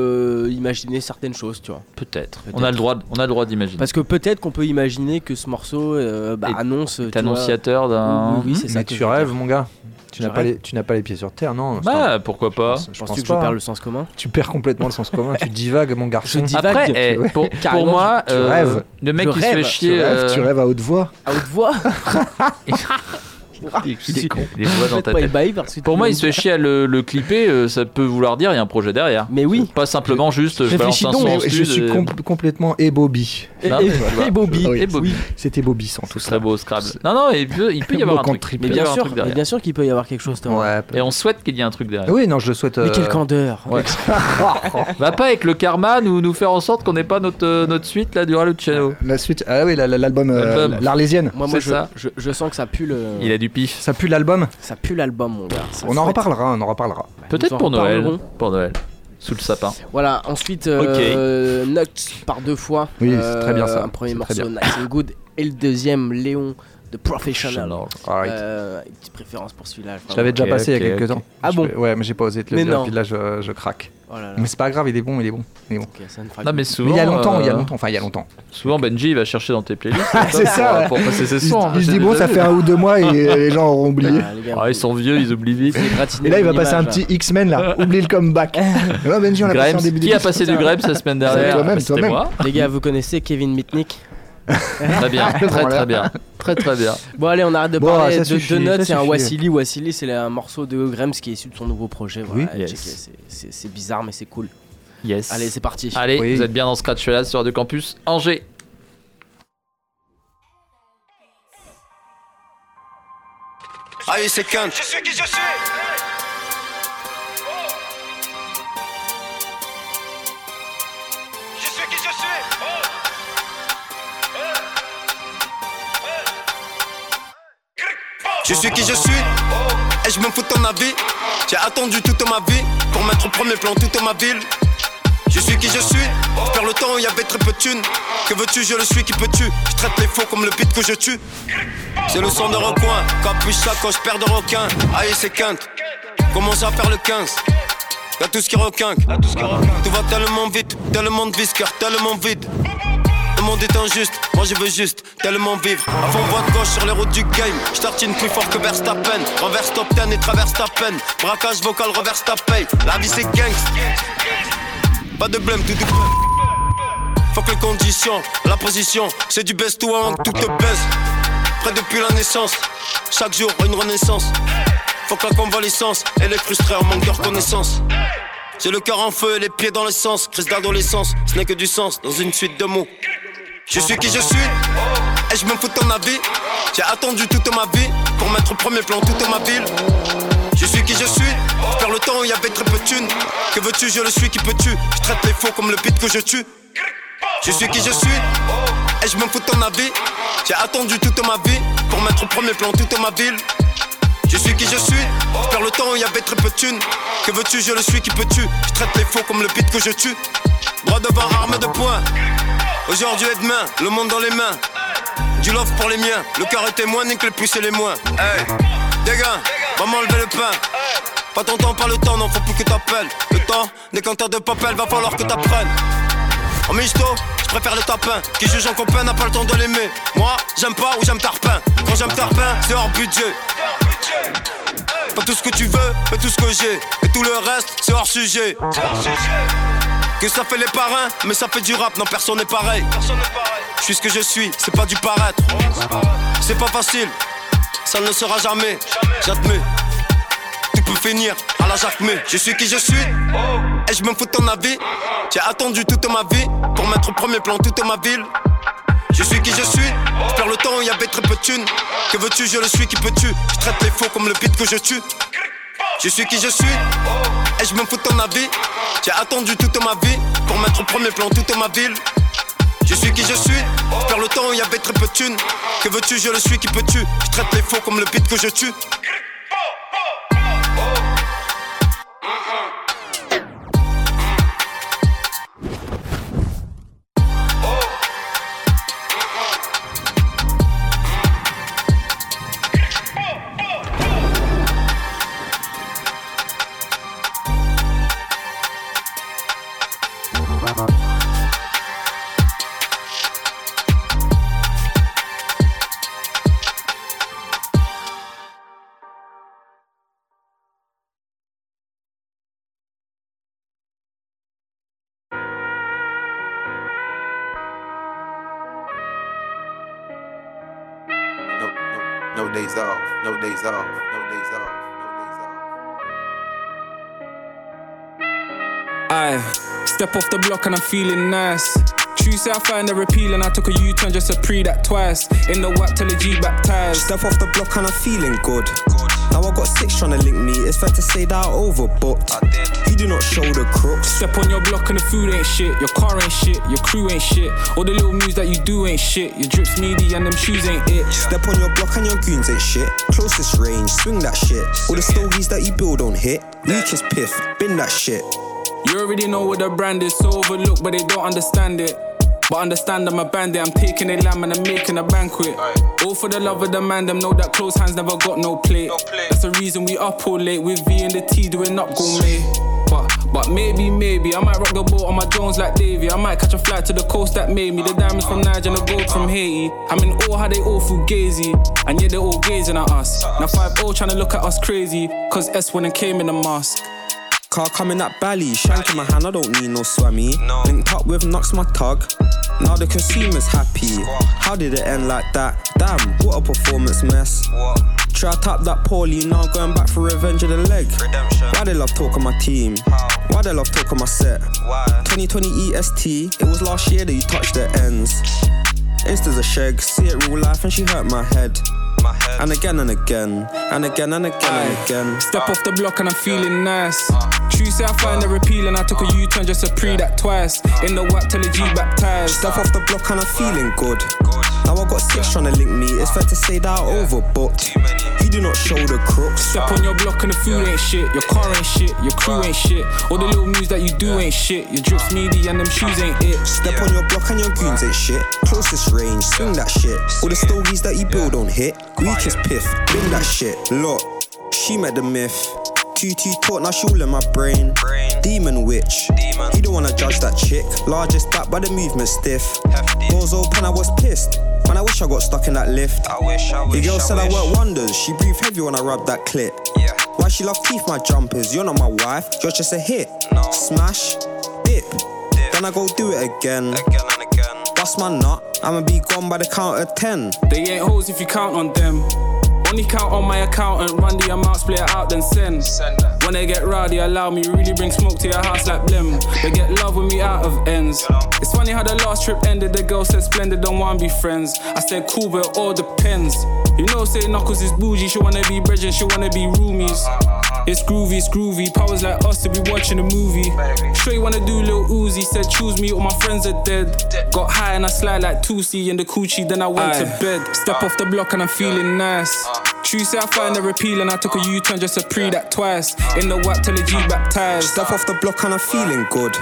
euh, imaginer certaines choses, tu vois. Peut-être. On a le droit, on a le droit d'imaginer. Parce que peut-être qu'on peut imaginer que ce morceau euh, bah, annonce. vois- annonciateur d'un- Oui, oui, c'est ça. Tu rêves, dire. mon gars. Tu n'as pas, les, tu n'as pas les pieds sur terre, non Bah, pourquoi pas Je pense que je pas, perds hein. le sens commun Tu perds complètement le sens commun, tu divagues, mon garçon. Je divague. Après, eh, Ouais. pour, moi, tu euh, rêves. le mec Je qui se fait chier. Tu rêves, euh, tu rêves à haute voix. À haute voix Il est con. Les voix dans ta Faites-moi tête. ébahi parce que Pour moi, me il se fait chier à le, le clipper, euh, ça peut vouloir dire il y a un projet derrière. Mais oui. Pas simplement juste je balance Réfléchis un donc, je stud suis et- complètement ébobby. Et, Non, et- et Bobby. Oui. Et Bobby. C'était bobbissant tout Ce ça. serait beau Scrabble. Non, non, il peut, il peut y avoir un truc. contre Il peut Mais y bien avoir un sûr, truc mais derrière. bien sûr qu'il peut y avoir quelque chose. Thomas. Ouais. Et on souhaite qu'il y ait un truc derrière. Oui, non, je le souhaite. Mais euh, quelle candeur. Ouais. Va pas avec le karma nous, nous faire en sorte qu'on n'ait pas notre, euh, notre suite là du Raluciano. La suite. Ah oui, la- la- l'album, euh, L'album. l'Arlésienne. Moi, moi C'est je, ça. je, je sens que ça pue le. Il a du pif. Ça pue l'album Ça pue l'album, mon gars. Ça On en souhaite. reparlera, on en reparlera. Peut-être pour Noël. Pour Noël. Sous le sapin. Voilà, ensuite, euh, Nuts par deux fois. Oui, c'est très bien ça. Un premier morceau. Nice and Good. Et le deuxième, Léon de Professional. Alright. Euh, une petite préférence pour celui-là. Je l'avais déjà passé il y a quelques temps. Ah bon Ouais, mais j'ai pas osé te le Mais dire, non. puis là je, je craque. Oh là là. Mais c'est pas grave, il est bon, il est bon. Il est bon. Ok, ça ne fera Non, que- mais souvent. Mais il y a longtemps, il y a euh, longtemps, enfin il y a longtemps. Souvent, Benji il va chercher dans tes playlists. C'est pour- ça, ouais. Pour passer ses Il, sons. il se dit bon, ça fait un ou deux mois et les gens auront oublié. Ah, gars, Ah, ils sont vieux, ils oublient vite. c'est gratiné Et là il va passer un petit X-Men là, oublie le comeback. Benji, on l'a passé en Grimes. début Qui a passé du Grimes la semaine C'est dernière toi-même, Bah, C'était toi-même. Les gars, vous connaissez Kevin Mitnick Très bien, très Voilà. très bien. Très très bien. Bon allez, on arrête de Bon, parler de, suffit, de Nuts, ça c'est un suffit. Wassili. Wassili, c'est un morceau de Grimes qui est issu de son nouveau projet. Voilà, Oui. Yes. c'est- bizarre, mais c'est cool. Yes. Allez, c'est parti. Allez, Oui. vous êtes bien dans Scratch Fellas sur Radio Campus Angers. Allez, c'est Kant. Je suis qui je suis Je suis qui je suis et je me fous de ton avis. J'ai attendu toute ma vie pour mettre au premier plan toute ma ville. Je suis qui je suis, je perds le temps où il y avait très peu de. Que veux-tu, je le suis qui peux-tu? Je traite les faux comme le beat que je tue. C'est le son de recoin, capuche ça quand je perds de requin. Aïe, c'est quinte. Commence à faire le 15. Y'a tout ce qui requinque. Tout va tellement vite, tellement de visqueur, tellement vide. Le monde est injuste, moi je veux juste tellement vivre. Fond voie de gauche sur les routes du game? Je tartine plus fort que Verstappen. Renverse top 10 et traverse ta peine. Braquage vocal, reverse ta paye. La vie c'est gangst. Pas de blême, tout double. Faut que les conditions, la position, c'est du best to one, tout te baise. Près depuis la naissance, chaque jour une renaissance. Faut que la convalescence et les frustrés en manque de reconnaissance. J'ai le cœur en feu et les pieds dans l'essence. Crise d'adolescence, ce n'est que du sens dans une suite de mots. Je suis qui je suis et je me fous de ton avis. J'ai attendu toute ma vie pour mettre au premier plan toute ma ville. Je suis qui je suis, perds le temps où il y avait très peu de thunes. Que veux-tu, je le suis, qui peux-tu? Je traite les faux comme le beat que je tue. Je suis qui je suis et je me fous de ton avis. J'ai attendu toute ma vie pour mettre au premier plan toute ma ville. Je suis qui je suis, je perds le temps où il y avait très peu de thunes. Que veux-tu, je le suis, qui peux-tu? Je traite les faux comme le beat que je tue. Droit devant, arme de poing. Aujourd'hui et demain, le monde dans les mains. Du love pour les miens, le cœur est témoin, nique les plus et les moins. Hey, dégâts, va m'enlever le pain. Pas ton temps, pas le temps, non, faut plus que t'appelles. Le temps, décanteur de papel, va falloir que t'apprennes. En misto, je préfère le tapin. Qui juge en copain n'a pas le temps de l'aimer. Moi, j'aime pas ou j'aime tarpin. Quand j'aime tarpin, c'est hors budget. Pas tout ce que tu veux, mais tout ce que j'ai. Et tout le reste, c'est hors sujet. Que ça fait les parrains, mais ça fait du rap, non personne n'est pareil. Je suis ce que je suis, c'est pas du paraître. C'est pas facile, ça ne le sera jamais. J'admets, tu peux finir à la Jacquemé. Je suis qui je suis, et je me fous de ton avis. J'ai attendu toute ma vie pour mettre au premier plan toute ma ville. Je suis qui je suis, je perds le temps où y avait très peu de thunes. Que veux-tu, je le suis qui peux-tu? Je traite les faux comme le beat que je tue. Je suis qui je suis, et je me fous de ton avis. J'ai attendu toute ma vie pour mettre au premier plan toute ma ville. Je suis qui je suis, je perds le temps où y avait très peu de thunes. Que veux-tu, je le suis qui peux-tu? Je traite les faux comme le beat que je tue. Days off, no days off, no days off. I step off the block and I'm feeling nice. Tuesday I find her and I took a U-turn just to pre that twice. In the whack till the G baptized. Step off the block and I'm feeling good. Now I got six trying to link me. It's fair to say that I overbooked. You do not show the crooks. Step on your block and the food ain't shit. Your car ain't shit. Your crew ain't shit. All the little moves that you do ain't shit. Your drips meaty and them shoes ain't it. Step on your block and your goons ain't shit. Closest range, swing that shit. All the stories that you build don't hit. Weakest piff, bin that shit. You already know what the brand is, so overlooked, but they don't understand it. But understand I'm a bandit, I'm taking a lamb and I'm making a banquet. All for the love of the man, them know that close hands never got no plate. That's the reason we up all late with V and the T doing up gourmet. But but maybe, maybe I might rock the boat on my drones like Davy. I might catch a flight to the coast that made me. The diamonds from Niger and the gold from Haiti. I'm in awe how they all feel gazy. And yet they're all gazing at us. Now 5 0 trying to look at us crazy. Cause S went and came in a mask. Car coming at Bally, shank in my hand, I don't need no swammy. Linked up with Knox, my tug. Now the consumer's happy. How did it end like that? Damn, what a performance mess. Try to tap that poorly, now going back for revenge of the leg. Redemption. Why they love talking my team? Why they love talking my set? 2020 EST, it was last year that you touched the ends. Insta's a shag, see it real life and she hurt my head. And again and again, and again and again and again. Step off the block and I'm feeling nice. Tuesday I find her and I took a U-turn just to pre that twice. In the whack till the G baptized. Step off the block and I'm feeling good. Now I got six trying to link me. It's fair to say that I overbooked. You do not show the crooks. Step on your block and the food ain't shit. Your car ain't shit. Your crew ain't shit. All the little moves that you do ain't shit. Your drips meaty and them shoes ain't it. Step on your block and your goons ain't shit. Closest range, swing that shit. All the stories that you build don't hit. Weakest piff, bin that shit. Look, she met the myth. QT talk, now she all in my brain. Demon witch. You don't wanna judge that chick. Largest back by the movement stiff. Doors open, I was pissed. Man, I wish I got stuck in that lift. I wish, I The wish, girl I said I work wonders. She breathe heavy when I rub that clit. Yeah. Why she love teeth my jumpers? You're not my wife. You're just a hit. Smash, dip. Then I go do it again. Again and again. Bust my nut. I'ma be gone by the count of ten. They ain't hoes if you count on them. Only count on my accountant, run the amount, split it out, then send. When they get rowdy, allow me, really bring smoke to your house like blim. They get love with me out of ends. It's funny how the last trip ended, the girl said splendid, don't wanna be friends. I said cool, but it all depends. You know, say Knuckles is bougie, she wanna be brethren, she wanna be roomies. It's groovy, it's groovy. Powers like us to be watching a movie. Sure you wanna do little Uzi, said choose me, all my friends are dead. Got high and I slide like Tusi in the coochie, then I went to bed. Step off the block and I'm feeling nice. Tuesday I find her and I took a U-turn just to pre that twice. In the whack till the G baptized. Step off the block and I'm feeling good.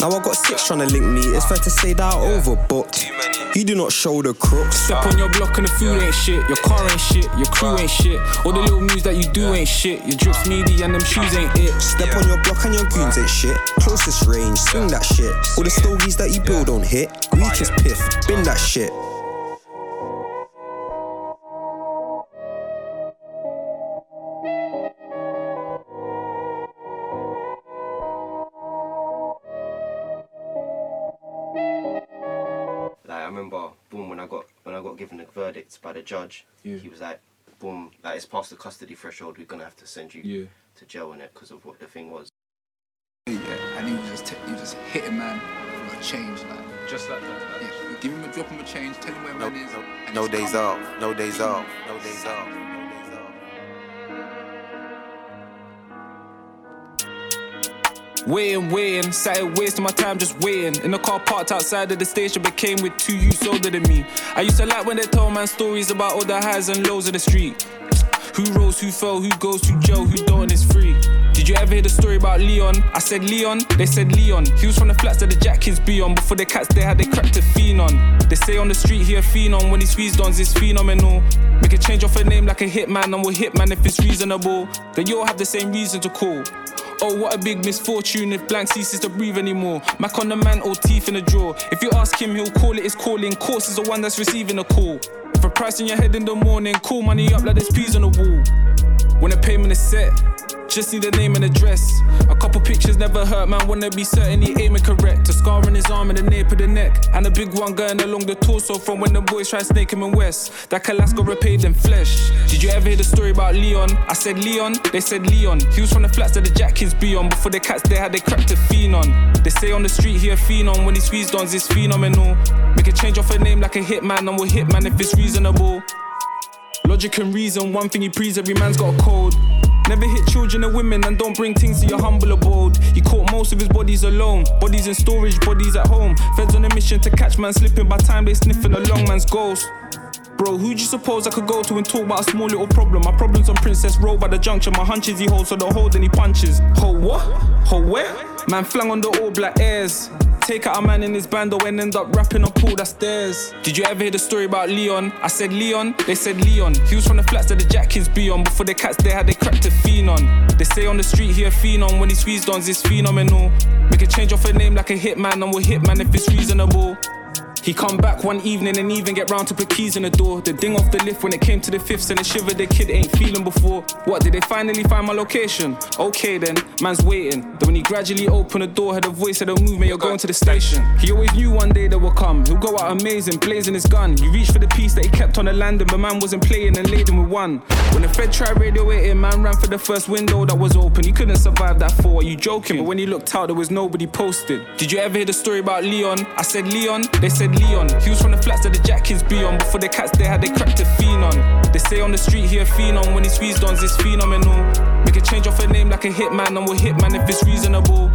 Now I got six trying to link me. It's fair to say that I overbooked. You do not show the crooks. Step on your block and the food ain't shit. Your car ain't shit. Your crew ain't shit. All the little moves that you do ain't shit. Your drips meaty and them shoes ain't it. Step on your block and your goons ain't shit. Closest range, swing that shit. All the stories that you build don't hit. Reach is piff, bin that shit. By the judge, he was like, boom, like it's past the custody threshold. We're gonna have to send you to jail in it because of what the thing was. Yeah, and he was just t- he was just hitting man for a change, like Just like that. yeah, give him a drop him a change, tell him where No, man is. no, and no days off. No days off. No days off. Waiting, waiting, sat here wasting my time just waiting. In the car parked outside of the station, but came with two youths older than me. I used to like when they told man stories about all the highs and lows of the street. Who rose, who fell, who goes to jail, who don't is free. Did you ever hear the story about Leon? I said Leon, they said Leon. He was from the flats that the jack be on. Before the cats they had they cracked a fiend. They say on the street he a fiend. When he squeezed on, it's phenomenal. Make a change off a name like a hitman, and we'll hitman if it's reasonable. Then you all have the same reason to call. Oh, what a big misfortune if blank ceases to breathe anymore. Mac on the man or teeth in the drawer. If you ask him, he'll call it his calling. Course is the one that's receiving a call. If a price in your head in the morning, call money up like there's peas on the wall. When the payment is set, just need the name and address. A couple pictures never hurt, man. Wanna be certain he aiming correct. A scar on his arm and a nape of the neck. And a big one going along the torso from when the boys tried to snake him in West. That Kalasco repaid in flesh. Did you ever hear the story about Leon? I said Leon, they said Leon. He was from the flats that the jack be on. Before the cats they had they cracked a fiend. They say on the street he a on. When he squeezed on, it's phenomenal. Make a change off a name like a hitman, and we'll hitman if it's reasonable. Logic and reason, one thing he prees, every man's got a code. Never hit children or women and don't bring things to your humble abode. He caught most of his bodies alone. Bodies in storage, bodies at home. Feds on a mission to catch man slipping by time they sniffing a long man's ghost. Bro, who'd you suppose I could go to and talk about a small little problem? My problem's on Princess Road by the junction. My hunches he holds, so don't hold any punches. Hold what? Hold where? Man flang on the all black airs. Take out a man in his band and end up rapping up all that stairs. Did you ever hear the story about Leon? I said Leon, they said Leon. He was from the flats that the jack be on. Before the cats they had they cracked a fiend. They say on the street he a on. When he squeezed on, it's phenomenal. Make a change off a name like a hitman and we'll hitman if it's reasonable. He come back one evening and even get round to put keys in the door. The ding off the lift when it came to the fifths and it shivered the kid ain't feeling before. What, did they finally find my location? Okay then, man's waiting. Then when he gradually opened the door, heard a voice said, Don't move, mate, you're going to the station. He always knew one day they would come. He'll go out amazing, blazing his gun. He reached for the piece that he kept on the landing, but man wasn't playing and laid him with one. When the Fed tried radio it man ran for the first window that was open. He couldn't survive that fall. Are you joking? But when he looked out, there was nobody posted. Did you ever hear the story about Leon? I said Leon, they said Leon. He was from the flats that the jack be on. Before the cats they had they cracked a fiend. They say on the street he a on. When he squeezed on, it's phenomenal. Make a change off a name like a hitman, and we'll hitman if it's reasonable.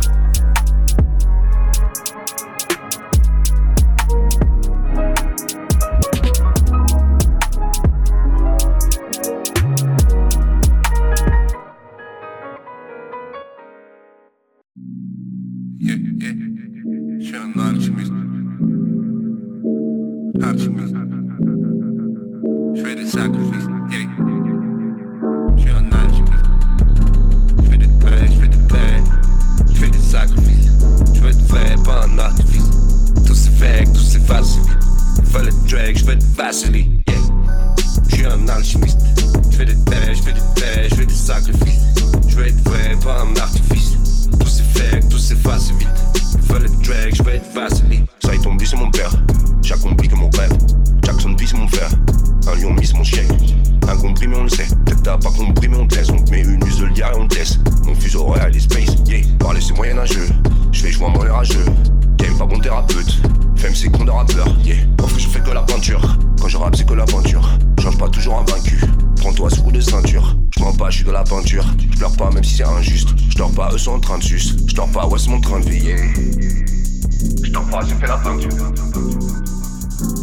Je dors pas, c'est mon train de vie, yeah. Je dors pas, j'ai fait la peinture.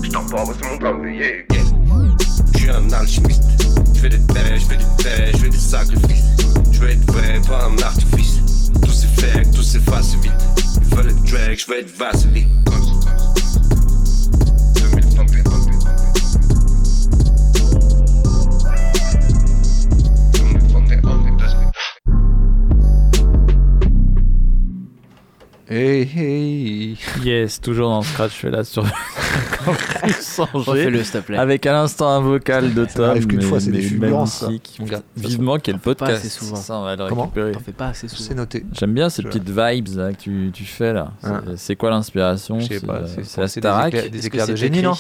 Je dors pas, c'est mon train de vie, yeah. Je un alchimiste. Je fais des paix, je fais des paix, je fais des sacrifices. Je veux être vrai, pas un artifice. Tout fake, tout s'efface vite. Il fallait drag, que je veux être Vaseline. Hey, hey. Yes, toujours dans Scratch, je fais là sur sans Refais-le, s'il te plaît. Avec à l'instant un vocal de Tom. arrive qu'une fois, c'est des fulgurances, ça. Vivement qu'il y ait le fais pas podcast. assez souvent. Ça, on va le Comment récupérer. T'en fais pas assez souvent. C'est noté. J'aime bien ces Je- petites vibes là, que tu, tu fais là. C'est- Hein. C'est quoi l'inspiration Je sais C'est, pas, euh, c'est- la Starac éclairs- des éclairs de génie, non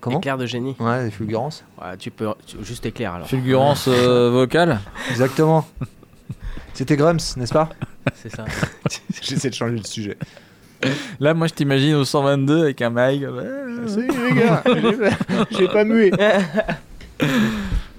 Comment Éclair de génie. Ouais, des fulgurances. Ouais, tu peux juste éclair alors. Fulgurance euh, vocale Exactement. C'était Grums, n'est-ce pas C'est ça. J'essaie de changer le sujet. Là, moi, je t'imagine au 122 avec un mic. Salut les gars, j'ai pas mué.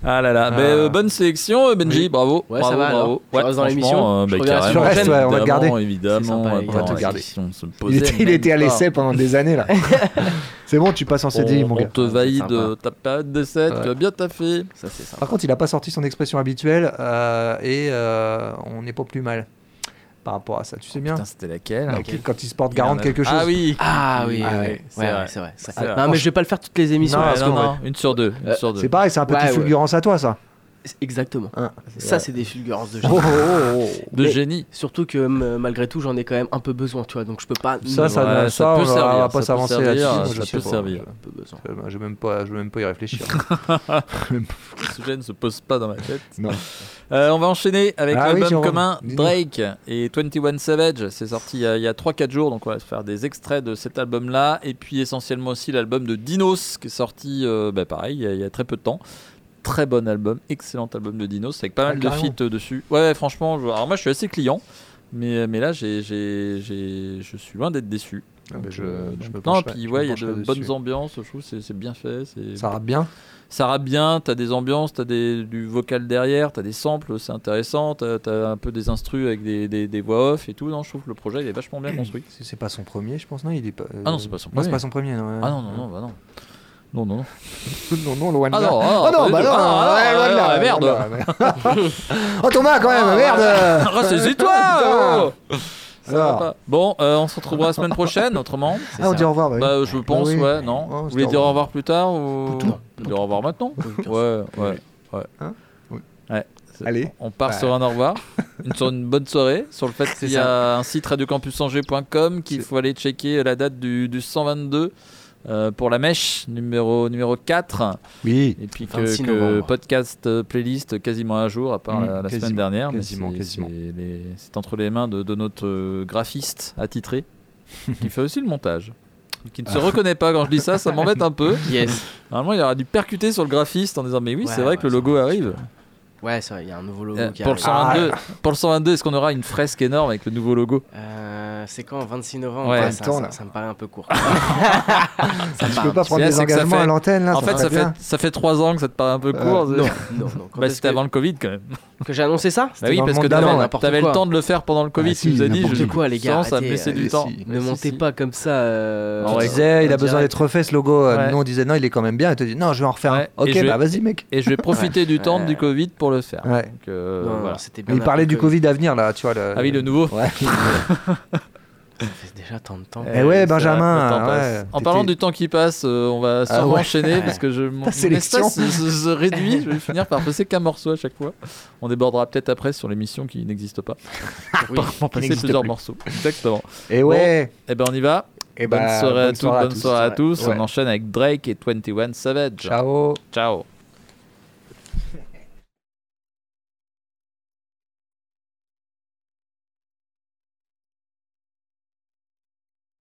Ah là là, Ah. Ben, euh, bonne sélection, euh, Benji, Oui. bravo. Ouais, bravo, ça va, alors bravo. Tu restes dans l'émission euh, bah, prochaine. ouais, on va le garder. évidemment, on va te garder. On se Il était, il même était à l'essai pendant des années là. C'est bon, tu passes en CDI, on, mon on gars. te valide ta période d'essai, Ouais. tu as bien taffé. Ça, c'est sympa. Par contre, il a pas sorti son expression habituelle euh, et euh, on n'est pas plus mal par rapport à ça. Tu sais bien Putain, c'était laquelle Laquelle Quand il se porte garant de quelque chose. Ah oui Ah oui, Ah ouais, ouais, ouais, c'est ouais, vrai. c'est vrai. ça- C'est vrai. Non, mais je vais pas le faire toutes les émissions. Non, parce non, une sur deux. Une Euh, sur deux. C'est pareil, c'est un peu Ouais, fulgurances à toi, ça. Exactement. Hein. Ça, c'est des fulgurances de génie. Oh, oh, oh, oh. De Mais- génie. Surtout que m- malgré tout, j'en ai quand même un peu besoin, tu vois. Donc je peux pas. Ça, ça, Ouais, ça, ça peut on servir, va pas ça peut s'avancer servir, là-dessus. ça je peut servir. Je- vais même pas, je vais même pas y réfléchir. Le sujet ne se pose pas dans ma tête. non. Euh, on va enchaîner avec Ah l'album commun. Drake et 21 Savage. C'est sorti il y a, a 3-4 jours, donc on va se faire des extraits de cet album-là. Et puis essentiellement aussi l'album de Dinos qui est sorti, euh, bah, pareil, il y, a, il y a très peu de temps. Très bon album, excellent album de Dinos avec pas Ah, mal de feats euh, dessus. Ouais, franchement, je- alors moi je suis assez client. Mais, mais là, j'ai, j'ai, j'ai- je suis loin d'être déçu. Ah, bah, je- euh, je me non, puis ouais, il y a de bonnes ambiances, je trouve, c'est, c'est bien fait. C'est... Ça rappe bien? Ça rappe bien, t'as des ambiances, t'as des, du vocal derrière, t'as des samples, c'est intéressant, t'as, t'as un peu des instrus avec des, des, des voix off et tout. Non, je trouve que le projet il est vachement bien construit. C'est c'est pas son premier, je pense. Non, il est pas. Ah non, c'est pas son Non, premier. c'est pas son premier. Non, ouais. Ah non, non, non, bah non. Non, non, non. non, non, loin de Ah là. non, ah non, Ah bah non, Ah, ah, loin de ah, merde. oh Thomas, quand même, merde Ressaisis-toi oh Ça. Bon, euh, on se retrouvera la semaine prochaine, autrement. Ah, on dit au revoir, bah oui. Bah, je pense, Ah oui. ouais, non. Oh, Vous voulez dire au revoir. plus tard ou dire au revoir maintenant Ouais, ouais, ouais. Hein Oui. Ouais. Allez. On part Ouais. sur un au revoir, une, sur une bonne soirée, sur le fait qu'il y a un site radiocampusangers.com qu'il faut aller checker la date du, du 122 euh, pour la mèche numéro, numéro 4. Oui. Et puis 26 que, que podcast, euh, playlist quasiment à jour, à part Mm, la, semaine dernière. quasiment, c'est- entre les mains de, de notre euh, graphiste attitré, qui fait aussi le montage. Qui ne se reconnaît pas quand je dis ça, ça m'embête un peu. Yes. Normalement, il aurait dû percuter sur le graphiste en disant Mais oui, Ouais, c'est vrai ouais, que le logo arrive. Ouais, c'est vrai, il y a un nouveau logo Euh, qui pour, le arrive. 122, pour le 122, est-ce qu'on aura une fresque énorme avec le nouveau logo? Euh, c'est quand 26 novembre? Ouais. Ça, temps, ça- ça me paraît un peu court. Tu peux pas prendre des ça engagements fait- à l'antenne là En ça fait, ça fait, ça fait 3 ans que ça te paraît un peu Euh, court. non, non, non. Bah, c'était que- avant le Covid quand même. Que j'ai annoncé ça Bah oui, parce que t'avais, le temps de le faire pendant le Covid. Ah, tu nous as dit, je quoi, les gars, sens, ça me euh, du temps. Ne montez pas comme ça. euh, On vrai, disait, il a besoin d'être refait ce logo. Euh. Nous on disait non, il est quand même bien. Il te dit non, je vais en refaire un. Ok, Et je bah vas-y mec. Et je vais profiter du temps du Covid pour le faire. Ouais. Donc, euh, Non, non, voilà. c'était Mais bien il parlait du Covid à venir là, tu vois. le- Ah oui, le nouveau. Ouais. Ça fait déjà tant de temps. Eh ouais, Benjamin, ouais. En parlant du temps qui passe, euh, on va Ah sûrement ouais. enchaîner Ouais. parce que je, mon, sélection. se, se- se réduit. Je vais finir par passer qu'un morceau à chaque fois. On débordera peut-être après sur l'émission qui n'existe pas. Oui. Pour passer plusieurs plus. morceaux. Exactement. Et ouais. Eh ben on y va. Et bonne bah, soirée à bonne soirée à bonne tous. soirée à tous. Ouais. On enchaîne avec Drake et 21 Savage. Ciao. Ciao.